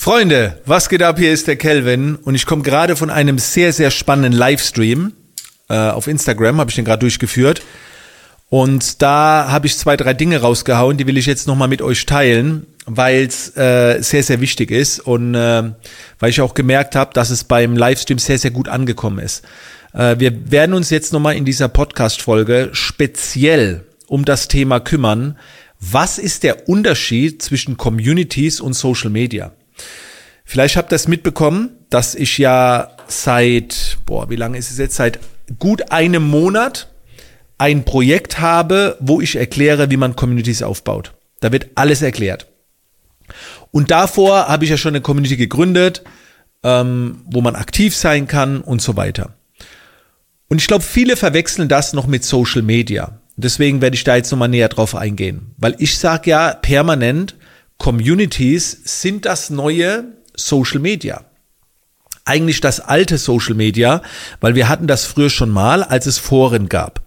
Freunde, was geht ab? Hier ist der Kelvin und ich komme gerade von einem sehr, sehr spannenden Livestream äh, auf Instagram, habe ich den gerade durchgeführt. Und da habe ich zwei, drei Dinge rausgehauen, die will ich jetzt nochmal mit euch teilen, weil es äh, sehr, sehr wichtig ist und äh, weil ich auch gemerkt habe, dass es beim Livestream sehr, sehr gut angekommen ist. Äh, wir werden uns jetzt nochmal in dieser Podcast-Folge speziell um das Thema kümmern. Was ist der Unterschied zwischen Communities und Social Media? Vielleicht habt ihr es mitbekommen, dass ich ja seit, boah, wie lange ist es jetzt? Seit gut einem Monat ein Projekt habe, wo ich erkläre, wie man Communities aufbaut. Da wird alles erklärt. Und davor habe ich ja schon eine Community gegründet, ähm, wo man aktiv sein kann und so weiter. Und ich glaube, viele verwechseln das noch mit Social Media. Deswegen werde ich da jetzt nochmal näher drauf eingehen. Weil ich sage ja permanent, Communities sind das neue Social Media eigentlich das alte Social Media, weil wir hatten das früher schon mal, als es Foren gab.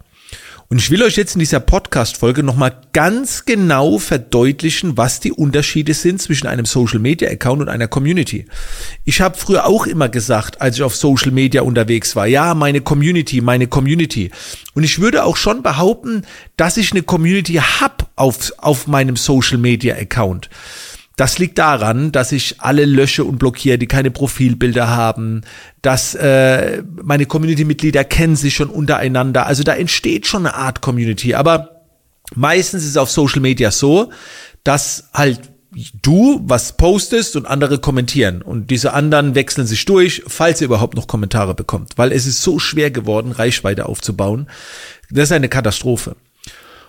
Und ich will euch jetzt in dieser Podcast-Folge nochmal ganz genau verdeutlichen, was die Unterschiede sind zwischen einem Social-Media-Account und einer Community. Ich habe früher auch immer gesagt, als ich auf Social Media unterwegs war, ja, meine Community, meine Community. Und ich würde auch schon behaupten, dass ich eine Community hab auf, auf meinem Social-Media-Account. Das liegt daran, dass ich alle lösche und blockiere, die keine Profilbilder haben, dass äh, meine Community-Mitglieder kennen sich schon untereinander. Also da entsteht schon eine Art Community. Aber meistens ist es auf Social Media so, dass halt du was postest und andere kommentieren. Und diese anderen wechseln sich durch, falls ihr überhaupt noch Kommentare bekommt. Weil es ist so schwer geworden, Reichweite aufzubauen. Das ist eine Katastrophe.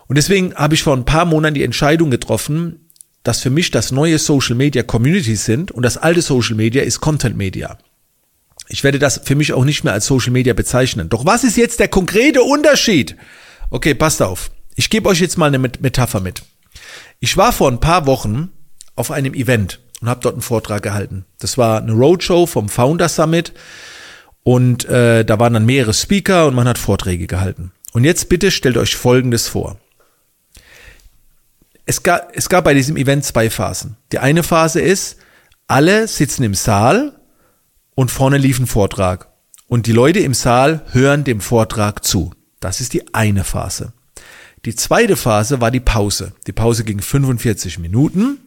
Und deswegen habe ich vor ein paar Monaten die Entscheidung getroffen, dass für mich das neue Social Media Communities sind und das alte Social Media ist Content Media. Ich werde das für mich auch nicht mehr als Social Media bezeichnen. Doch was ist jetzt der konkrete Unterschied? Okay, passt auf. Ich gebe euch jetzt mal eine Metapher mit. Ich war vor ein paar Wochen auf einem Event und habe dort einen Vortrag gehalten. Das war eine Roadshow vom Founder Summit und äh, da waren dann mehrere Speaker und man hat Vorträge gehalten. Und jetzt bitte stellt euch Folgendes vor es gab, es gab bei diesem Event zwei Phasen. Die eine Phase ist, alle sitzen im Saal und vorne lief ein Vortrag. Und die Leute im Saal hören dem Vortrag zu. Das ist die eine Phase. Die zweite Phase war die Pause. Die Pause ging 45 Minuten.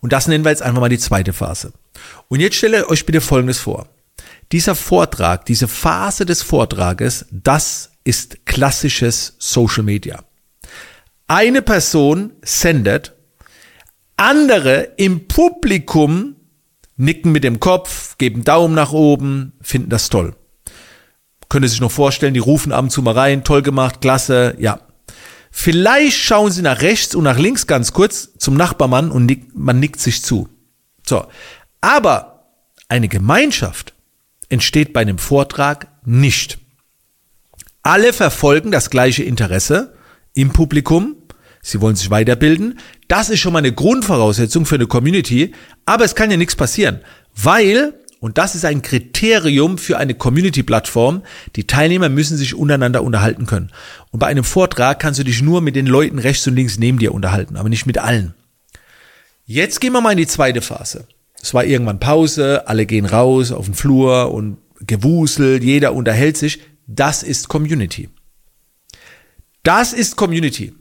Und das nennen wir jetzt einfach mal die zweite Phase. Und jetzt stelle euch bitte Folgendes vor. Dieser Vortrag, diese Phase des Vortrages, das ist klassisches Social Media eine Person sendet, andere im Publikum nicken mit dem Kopf, geben Daumen nach oben, finden das toll. Können Sie sich noch vorstellen, die rufen ab und zu mal rein, toll gemacht, klasse, ja. Vielleicht schauen Sie nach rechts und nach links ganz kurz zum Nachbarmann und nick, man nickt sich zu. So. Aber eine Gemeinschaft entsteht bei einem Vortrag nicht. Alle verfolgen das gleiche Interesse im Publikum. Sie wollen sich weiterbilden. Das ist schon mal eine Grundvoraussetzung für eine Community. Aber es kann ja nichts passieren, weil, und das ist ein Kriterium für eine Community-Plattform, die Teilnehmer müssen sich untereinander unterhalten können. Und bei einem Vortrag kannst du dich nur mit den Leuten rechts und links neben dir unterhalten, aber nicht mit allen. Jetzt gehen wir mal in die zweite Phase. Es war irgendwann Pause, alle gehen raus auf den Flur und gewuselt, jeder unterhält sich. Das ist Community. Das ist Community.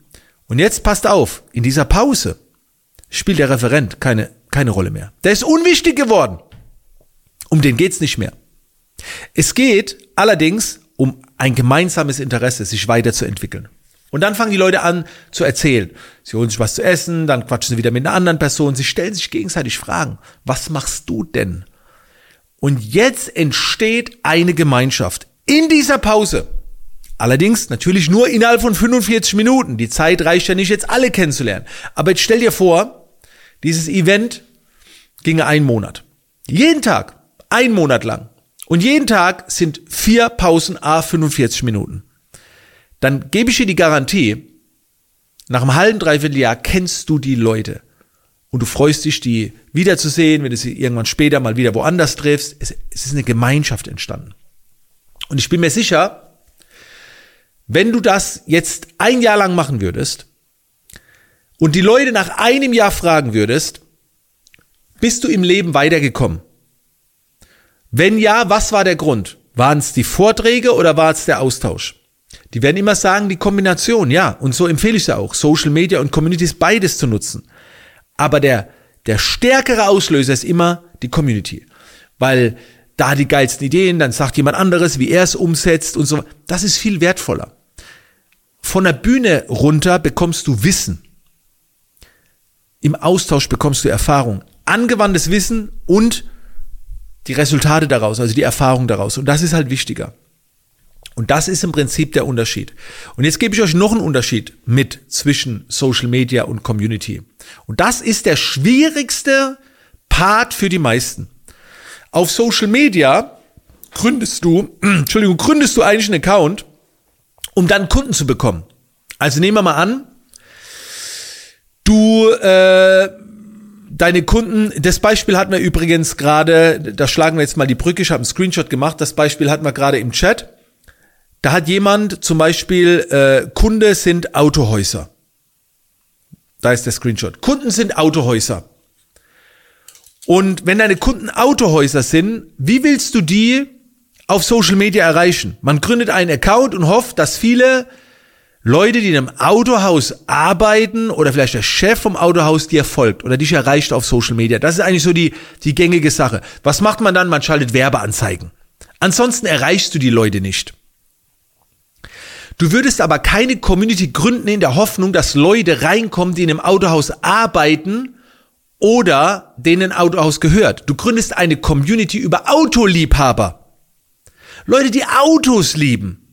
Und jetzt passt auf, in dieser Pause spielt der Referent keine, keine Rolle mehr. Der ist unwichtig geworden. Um den geht's nicht mehr. Es geht allerdings um ein gemeinsames Interesse, sich weiterzuentwickeln. Und dann fangen die Leute an zu erzählen. Sie holen sich was zu essen, dann quatschen sie wieder mit einer anderen Person, sie stellen sich gegenseitig Fragen. Was machst du denn? Und jetzt entsteht eine Gemeinschaft in dieser Pause. Allerdings natürlich nur innerhalb von 45 Minuten. Die Zeit reicht ja nicht, jetzt alle kennenzulernen. Aber jetzt stell dir vor, dieses Event ginge einen Monat. Jeden Tag, ein Monat lang. Und jeden Tag sind vier Pausen a 45 Minuten. Dann gebe ich dir die Garantie, nach einem halben, dreiviertel Jahr kennst du die Leute. Und du freust dich, die wiederzusehen, wenn du sie irgendwann später mal wieder woanders triffst. Es, es ist eine Gemeinschaft entstanden. Und ich bin mir sicher, wenn du das jetzt ein Jahr lang machen würdest und die Leute nach einem Jahr fragen würdest, Bist du im Leben weitergekommen? Wenn ja, was war der Grund? Waren es die Vorträge oder war es der Austausch? Die werden immer sagen, die Kombination, ja. Und so empfehle ich es auch. Social Media und Communities beides zu nutzen. Aber der, der stärkere Auslöser ist immer die Community. Weil da die geilsten Ideen, dann sagt jemand anderes, wie er es umsetzt und so. Das ist viel wertvoller. Von der Bühne runter bekommst du Wissen. Im Austausch bekommst du Erfahrung. Angewandtes Wissen und die Resultate daraus, also die Erfahrung daraus. Und das ist halt wichtiger. Und das ist im Prinzip der Unterschied. Und jetzt gebe ich euch noch einen Unterschied mit zwischen Social Media und Community. Und das ist der schwierigste Part für die meisten. Auf Social Media gründest du, Entschuldigung, gründest du eigentlich einen Account, um dann Kunden zu bekommen. Also nehmen wir mal an, du äh, deine Kunden, das Beispiel hatten wir übrigens gerade, da schlagen wir jetzt mal die Brücke, ich habe einen Screenshot gemacht, das Beispiel hatten wir gerade im Chat. Da hat jemand zum Beispiel, äh, Kunde sind Autohäuser. Da ist der Screenshot. Kunden sind Autohäuser. Und wenn deine Kunden Autohäuser sind, wie willst du die auf Social Media erreichen? Man gründet einen Account und hofft, dass viele Leute, die in einem Autohaus arbeiten oder vielleicht der Chef vom Autohaus dir folgt oder dich erreicht auf Social Media. Das ist eigentlich so die, die gängige Sache. Was macht man dann? Man schaltet Werbeanzeigen. Ansonsten erreichst du die Leute nicht. Du würdest aber keine Community gründen in der Hoffnung, dass Leute reinkommen, die in einem Autohaus arbeiten oder denen Autohaus gehört. Du gründest eine Community über Autoliebhaber. Leute, die Autos lieben.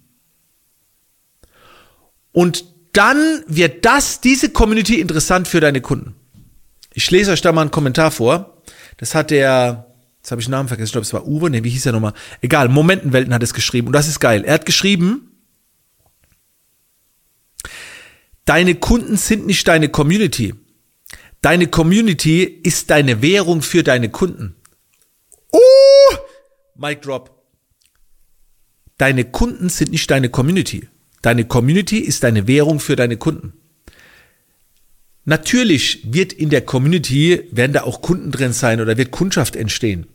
Und dann wird das, diese Community interessant für deine Kunden. Ich lese euch da mal einen Kommentar vor. Das hat der, jetzt habe ich den Namen vergessen, ich glaube, es war Uwe, nee, wie hieß er nochmal? Egal, Momentenwelten hat es geschrieben. Und das ist geil. Er hat geschrieben, deine Kunden sind nicht deine Community. Deine Community ist deine Währung für deine Kunden. Oh! Mic drop. Deine Kunden sind nicht deine Community. Deine Community ist deine Währung für deine Kunden. Natürlich wird in der Community, werden da auch Kunden drin sein oder wird Kundschaft entstehen.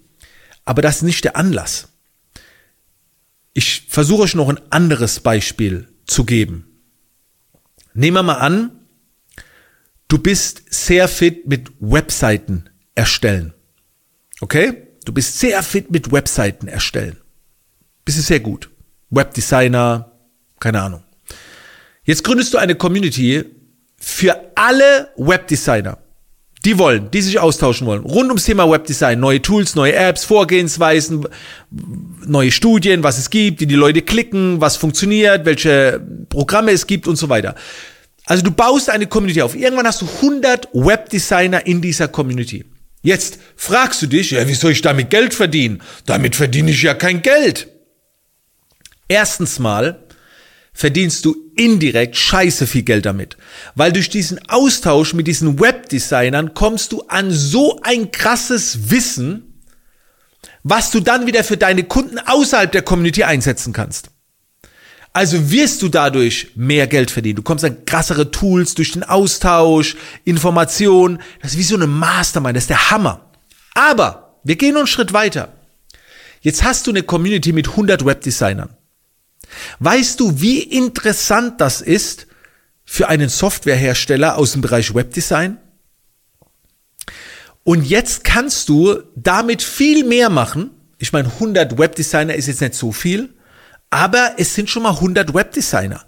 Aber das ist nicht der Anlass. Ich versuche euch noch ein anderes Beispiel zu geben. Nehmen wir mal an, du bist sehr fit mit Webseiten erstellen. Okay? Du bist sehr fit mit Webseiten erstellen. Bist du sehr gut. Webdesigner, keine Ahnung. Jetzt gründest du eine Community für alle Webdesigner, die wollen, die sich austauschen wollen, rund ums Thema Webdesign, neue Tools, neue Apps, Vorgehensweisen, neue Studien, was es gibt, wie die Leute klicken, was funktioniert, welche Programme es gibt und so weiter. Also du baust eine Community auf. Irgendwann hast du 100 Webdesigner in dieser Community. Jetzt fragst du dich, ja, wie soll ich damit Geld verdienen? Damit verdiene ich ja kein Geld. Erstens mal verdienst du indirekt scheiße viel Geld damit. Weil durch diesen Austausch mit diesen Webdesignern kommst du an so ein krasses Wissen, was du dann wieder für deine Kunden außerhalb der Community einsetzen kannst. Also wirst du dadurch mehr Geld verdienen. Du kommst an krassere Tools durch den Austausch, Informationen. Das ist wie so eine Mastermind, das ist der Hammer. Aber wir gehen einen Schritt weiter. Jetzt hast du eine Community mit 100 Webdesignern. Weißt du, wie interessant das ist für einen Softwarehersteller aus dem Bereich Webdesign? Und jetzt kannst du damit viel mehr machen. Ich meine, 100 Webdesigner ist jetzt nicht so viel, aber es sind schon mal 100 Webdesigner,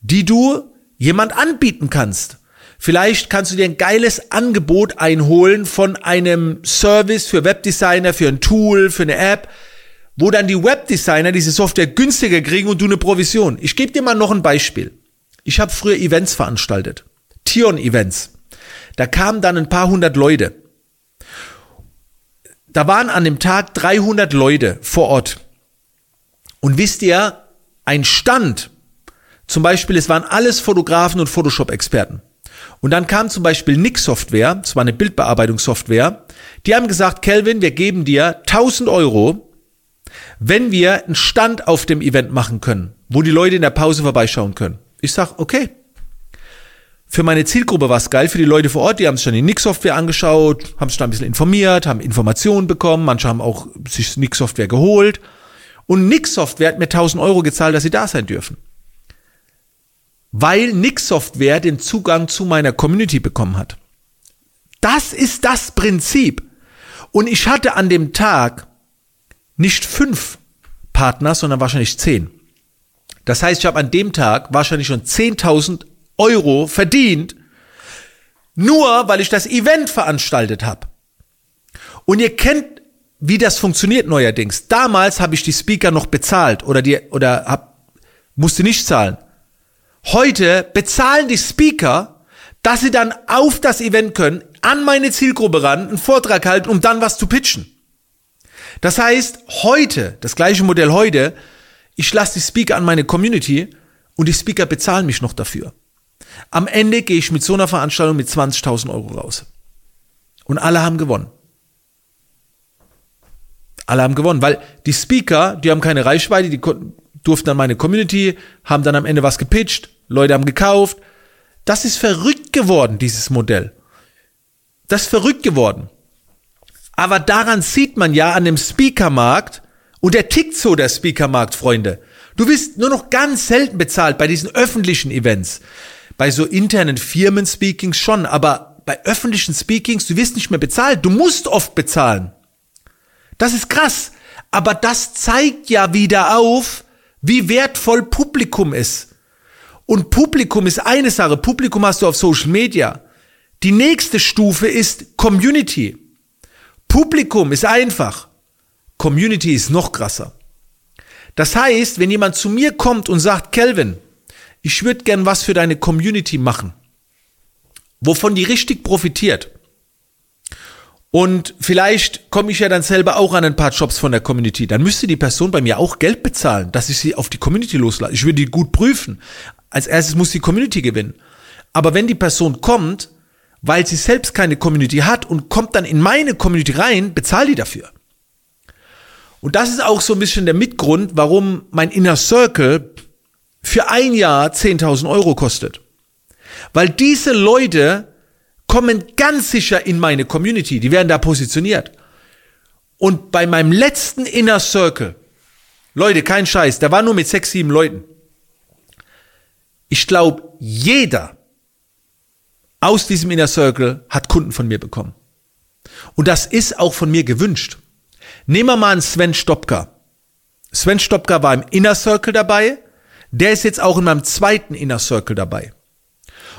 die du jemand anbieten kannst. Vielleicht kannst du dir ein geiles Angebot einholen von einem Service für Webdesigner, für ein Tool, für eine App wo dann die Webdesigner diese Software günstiger kriegen und du eine Provision. Ich gebe dir mal noch ein Beispiel. Ich habe früher Events veranstaltet. Tion-Events. Da kamen dann ein paar hundert Leute. Da waren an dem Tag 300 Leute vor Ort. Und wisst ihr, ein Stand, zum Beispiel, es waren alles Fotografen und Photoshop-Experten. Und dann kam zum Beispiel Nix Software, das war eine Bildbearbeitungssoftware, die haben gesagt, Kelvin, wir geben dir 1000 Euro, wenn wir einen Stand auf dem Event machen können, wo die Leute in der Pause vorbeischauen können. Ich sag, okay. Für meine Zielgruppe war es geil, für die Leute vor Ort, die haben sich dann die Nix-Software angeschaut, haben sich da ein bisschen informiert, haben Informationen bekommen, manche haben auch sich Nix-Software geholt. Und Nix-Software hat mir 1000 Euro gezahlt, dass sie da sein dürfen. Weil Nix-Software den Zugang zu meiner Community bekommen hat. Das ist das Prinzip. Und ich hatte an dem Tag nicht fünf Partner, sondern wahrscheinlich zehn. Das heißt, ich habe an dem Tag wahrscheinlich schon 10.000 Euro verdient, nur weil ich das Event veranstaltet habe. Und ihr kennt, wie das funktioniert neuerdings. Damals habe ich die Speaker noch bezahlt oder die oder hab, musste nicht zahlen. Heute bezahlen die Speaker, dass sie dann auf das Event können, an meine Zielgruppe ran, einen Vortrag halten, um dann was zu pitchen. Das heißt, heute, das gleiche Modell heute, ich lasse die Speaker an meine Community und die Speaker bezahlen mich noch dafür. Am Ende gehe ich mit so einer Veranstaltung mit 20.000 Euro raus. Und alle haben gewonnen. Alle haben gewonnen, weil die Speaker, die haben keine Reichweite, die durften an meine Community, haben dann am Ende was gepitcht, Leute haben gekauft. Das ist verrückt geworden, dieses Modell. Das ist verrückt geworden. Aber daran sieht man ja an dem Speakermarkt, und der tickt so, der Speakermarkt, Freunde. Du wirst nur noch ganz selten bezahlt bei diesen öffentlichen Events. Bei so internen Firmen-Speakings schon, aber bei öffentlichen Speakings, du wirst nicht mehr bezahlt. Du musst oft bezahlen. Das ist krass. Aber das zeigt ja wieder auf, wie wertvoll Publikum ist. Und Publikum ist eine Sache. Publikum hast du auf Social Media. Die nächste Stufe ist Community. Publikum ist einfach. Community ist noch krasser. Das heißt, wenn jemand zu mir kommt und sagt, Kelvin, ich würde gern was für deine Community machen, wovon die richtig profitiert. Und vielleicht komme ich ja dann selber auch an ein paar Jobs von der Community. Dann müsste die Person bei mir auch Geld bezahlen, dass ich sie auf die Community loslasse. Ich würde die gut prüfen. Als erstes muss die Community gewinnen. Aber wenn die Person kommt, weil sie selbst keine Community hat und kommt dann in meine Community rein, bezahl die dafür. Und das ist auch so ein bisschen der Mitgrund, warum mein Inner Circle für ein Jahr 10.000 Euro kostet. Weil diese Leute kommen ganz sicher in meine Community, die werden da positioniert. Und bei meinem letzten Inner Circle, Leute, kein Scheiß, der war nur mit sechs, sieben Leuten. Ich glaube, jeder aus diesem Inner Circle hat Kunden von mir bekommen. Und das ist auch von mir gewünscht. Nehmen wir mal einen Sven Stopka. Sven Stopka war im Inner Circle dabei. Der ist jetzt auch in meinem zweiten Inner Circle dabei.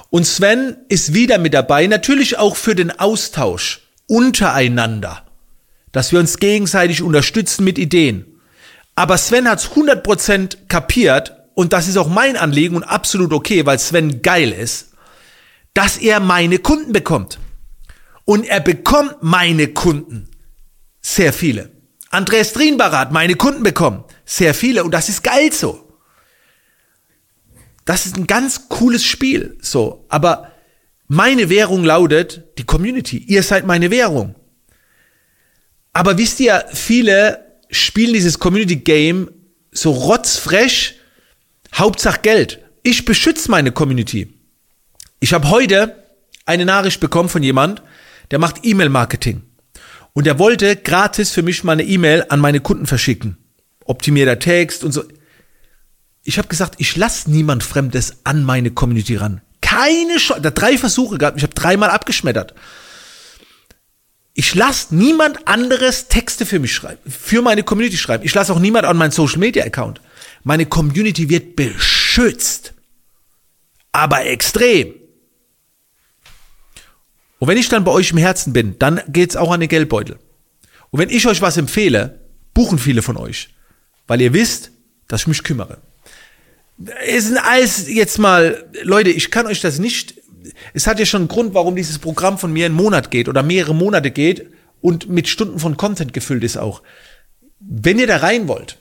Und Sven ist wieder mit dabei, natürlich auch für den Austausch untereinander, dass wir uns gegenseitig unterstützen mit Ideen. Aber Sven hat's 100% kapiert und das ist auch mein Anliegen und absolut okay, weil Sven geil ist, dass er meine Kunden bekommt. Und er bekommt meine Kunden. Sehr viele. Andreas Drienbacher hat meine Kunden bekommen. Sehr viele. Und das ist geil so. Das ist ein ganz cooles Spiel. So. Aber meine Währung lautet die Community. Ihr seid meine Währung. Aber wisst ihr, viele spielen dieses Community Game so rotzfresh. Hauptsache Geld. Ich beschütze meine Community. Ich habe heute eine Nachricht bekommen von jemand, der macht E-Mail-Marketing. Und er wollte gratis für mich mal eine E-Mail an meine Kunden verschicken. Optimierter Text und so. Ich habe gesagt, ich lasse niemand Fremdes an meine Community ran. Keine Chance. Da drei Versuche gehabt. Ich habe dreimal abgeschmettert. Ich lasse niemand anderes Texte für mich schreiben, für meine Community schreiben. Ich lasse auch niemand an meinen Social Media Account. Meine Community wird beschützt. Aber extrem. Und wenn ich dann bei euch im Herzen bin, dann geht's auch an den Geldbeutel. Und wenn ich euch was empfehle, buchen viele von euch, weil ihr wisst, dass ich mich kümmere. Es sind alles jetzt mal, Leute, ich kann euch das nicht, es hat ja schon einen Grund, warum dieses Programm von mir einen Monat geht oder mehrere Monate geht und mit Stunden von Content gefüllt ist auch. Wenn ihr da rein wollt,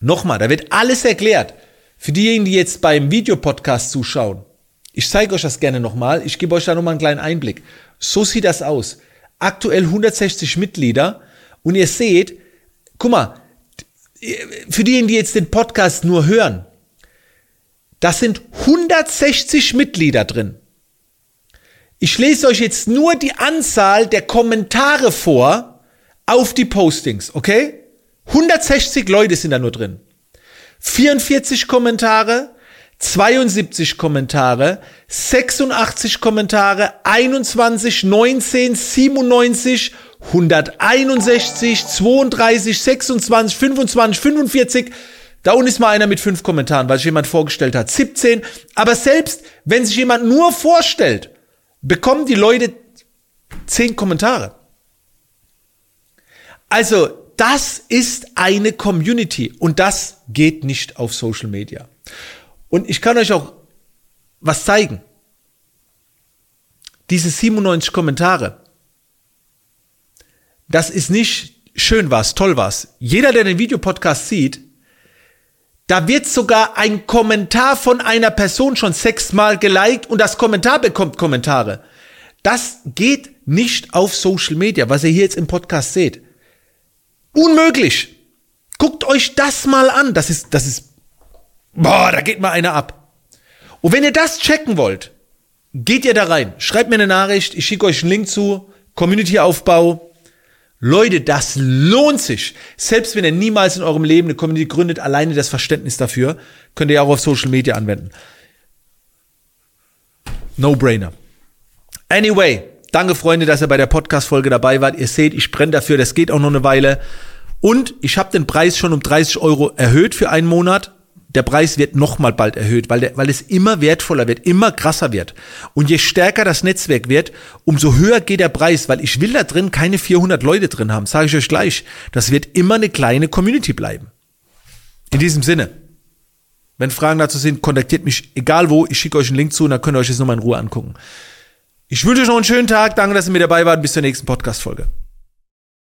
nochmal, da wird alles erklärt. Für diejenigen, die jetzt beim Videopodcast zuschauen, ich zeige euch das gerne nochmal. Ich gebe euch da nochmal einen kleinen Einblick. So sieht das aus. Aktuell 160 Mitglieder. Und ihr seht, guck mal, für diejenigen, die jetzt den Podcast nur hören, Das sind 160 Mitglieder drin. Ich lese euch jetzt nur die Anzahl der Kommentare vor auf die Postings, okay? 160 Leute sind da nur drin. 44 Kommentare, 72 Kommentare, 86 Kommentare, 21, 19, 97, 161, 32, 26, 25, 45. Da unten ist mal einer mit fünf Kommentaren, weil sich jemand vorgestellt hat. 17. Aber selbst wenn sich jemand nur vorstellt, bekommen die Leute zehn Kommentare. Also, das ist eine Community und das geht nicht auf Social Media. Und ich kann euch auch was zeigen. Diese 97 Kommentare, das ist nicht schön was, toll was. Jeder, der den Videopodcast sieht, da wird sogar ein Kommentar von einer Person schon sechsmal geliked und das Kommentar bekommt Kommentare. Das geht nicht auf Social Media, was ihr hier jetzt im Podcast seht. Unmöglich. Guckt euch das mal an. Das ist, das ist, boah, da geht mal einer ab. Und wenn ihr das checken wollt, geht ihr da rein. Schreibt mir eine Nachricht. Ich schicke euch einen Link zu. Community-Aufbau. Leute, das lohnt sich. Selbst wenn ihr niemals in eurem Leben eine Community gründet, alleine das Verständnis dafür könnt ihr auch auf Social Media anwenden. No-brainer. Anyway, danke Freunde, dass ihr bei der Podcast-Folge dabei wart. Ihr seht, ich brenne dafür, das geht auch noch eine Weile. Und ich habe den Preis schon um 30 Euro erhöht für einen Monat. Der Preis wird nochmal bald erhöht, weil, der, weil es immer wertvoller wird, immer krasser wird. Und je stärker das Netzwerk wird, umso höher geht der Preis, weil ich will da drin keine 400 Leute drin haben, sage ich euch gleich. Das wird immer eine kleine Community bleiben. In diesem Sinne, wenn Fragen dazu sind, kontaktiert mich egal wo, ich schicke euch einen Link zu und dann könnt ihr euch das nochmal in Ruhe angucken. Ich wünsche euch noch einen schönen Tag, danke, dass ihr mit dabei wart, bis zur nächsten Podcast-Folge.